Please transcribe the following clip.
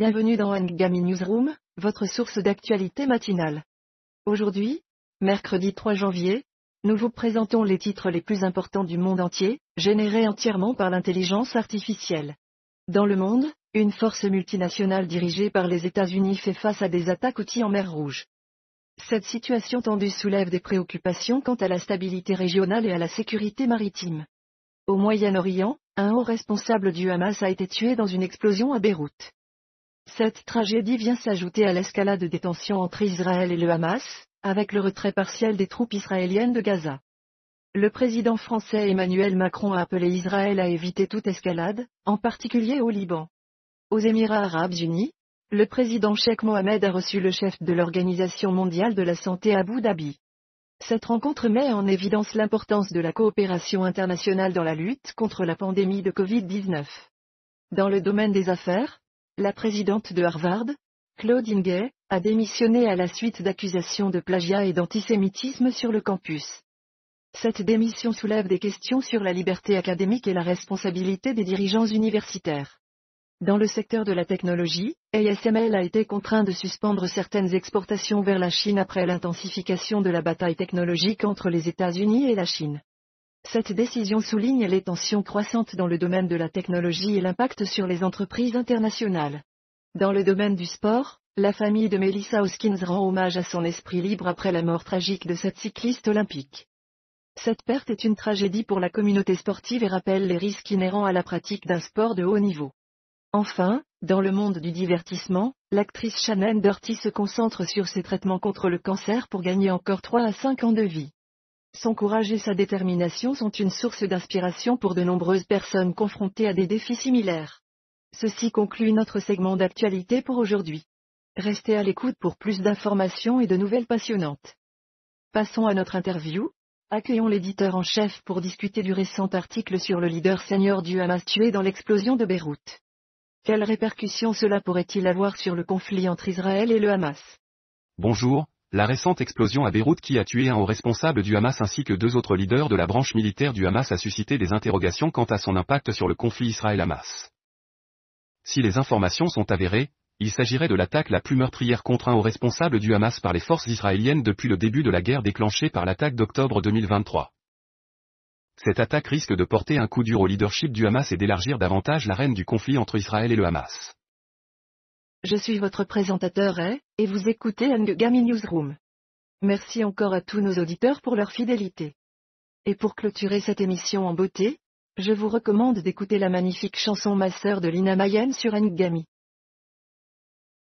Bienvenue dans Ngami Newsroom, votre source d'actualité matinale. Aujourd'hui, mercredi 3 janvier, nous vous présentons les titres les plus importants du monde entier, générés entièrement par l'intelligence artificielle. Dans le monde, une force multinationale dirigée par les États-Unis fait face à des attaques outils en mer Rouge. Cette situation tendue soulève des préoccupations quant à la stabilité régionale et à la sécurité maritime. Au Moyen-Orient, un haut responsable du Hamas a été tué dans une explosion à Beyrouth. Cette tragédie vient s'ajouter à l'escalade des tensions entre Israël et le Hamas, avec le retrait partiel des troupes israéliennes de Gaza. Le président français Emmanuel Macron a appelé Israël à éviter toute escalade, en particulier au Liban. Aux Émirats arabes unis, le président Sheikh Mohamed a reçu le chef de l'Organisation mondiale de la santé Abu Dhabi. Cette rencontre met en évidence l'importance de la coopération internationale dans la lutte contre la pandémie de Covid-19. Dans le domaine des affaires, la présidente de Harvard, Claudine Gay, a démissionné à la suite d'accusations de plagiat et d'antisémitisme sur le campus. Cette démission soulève des questions sur la liberté académique et la responsabilité des dirigeants universitaires. Dans le secteur de la technologie, ASML a été contraint de suspendre certaines exportations vers la Chine après l'intensification de la bataille technologique entre les États-Unis et la Chine. Cette décision souligne les tensions croissantes dans le domaine de la technologie et l'impact sur les entreprises internationales. Dans le domaine du sport, la famille de Melissa Hoskins rend hommage à son esprit libre après la mort tragique de cette cycliste olympique. Cette perte est une tragédie pour la communauté sportive et rappelle les risques inhérents à la pratique d'un sport de haut niveau. Enfin, dans le monde du divertissement, l'actrice Shannon Doherty se concentre sur ses traitements contre le cancer pour gagner encore 3 à 5 ans de vie. Son courage et sa détermination sont une source d'inspiration pour de nombreuses personnes confrontées à des défis similaires. Ceci conclut notre segment d'actualité pour aujourd'hui. Restez à l'écoute pour plus d'informations et de nouvelles passionnantes. Passons à notre interview. Accueillons l'éditeur en chef pour discuter du récent article sur le leader senior du Hamas tué dans l'explosion de Beyrouth. Quelles répercussions cela pourrait-il avoir sur le conflit entre Israël et le Hamas? Bonjour, la récente explosion à Beyrouth qui a tué un haut responsable du Hamas ainsi que deux autres leaders de la branche militaire du Hamas a suscité des interrogations quant à son impact sur le conflit Israël-Hamas. Si les informations sont avérées, il s'agirait de l'attaque la plus meurtrière contre un haut responsable du Hamas par les forces israéliennes depuis le début de la guerre déclenchée par l'attaque d'octobre 2023. Cette attaque risque de porter un coup dur au leadership du Hamas et d'élargir davantage l'arène du conflit entre Israël et le Hamas. Je suis votre présentateur et, et vous écoutez Ngami Newsroom. Merci encore à tous nos auditeurs pour leur fidélité. Et pour clôturer cette émission en beauté, je vous recommande d'écouter la magnifique chanson Ma sœur de Lina Mayenne sur Ngami.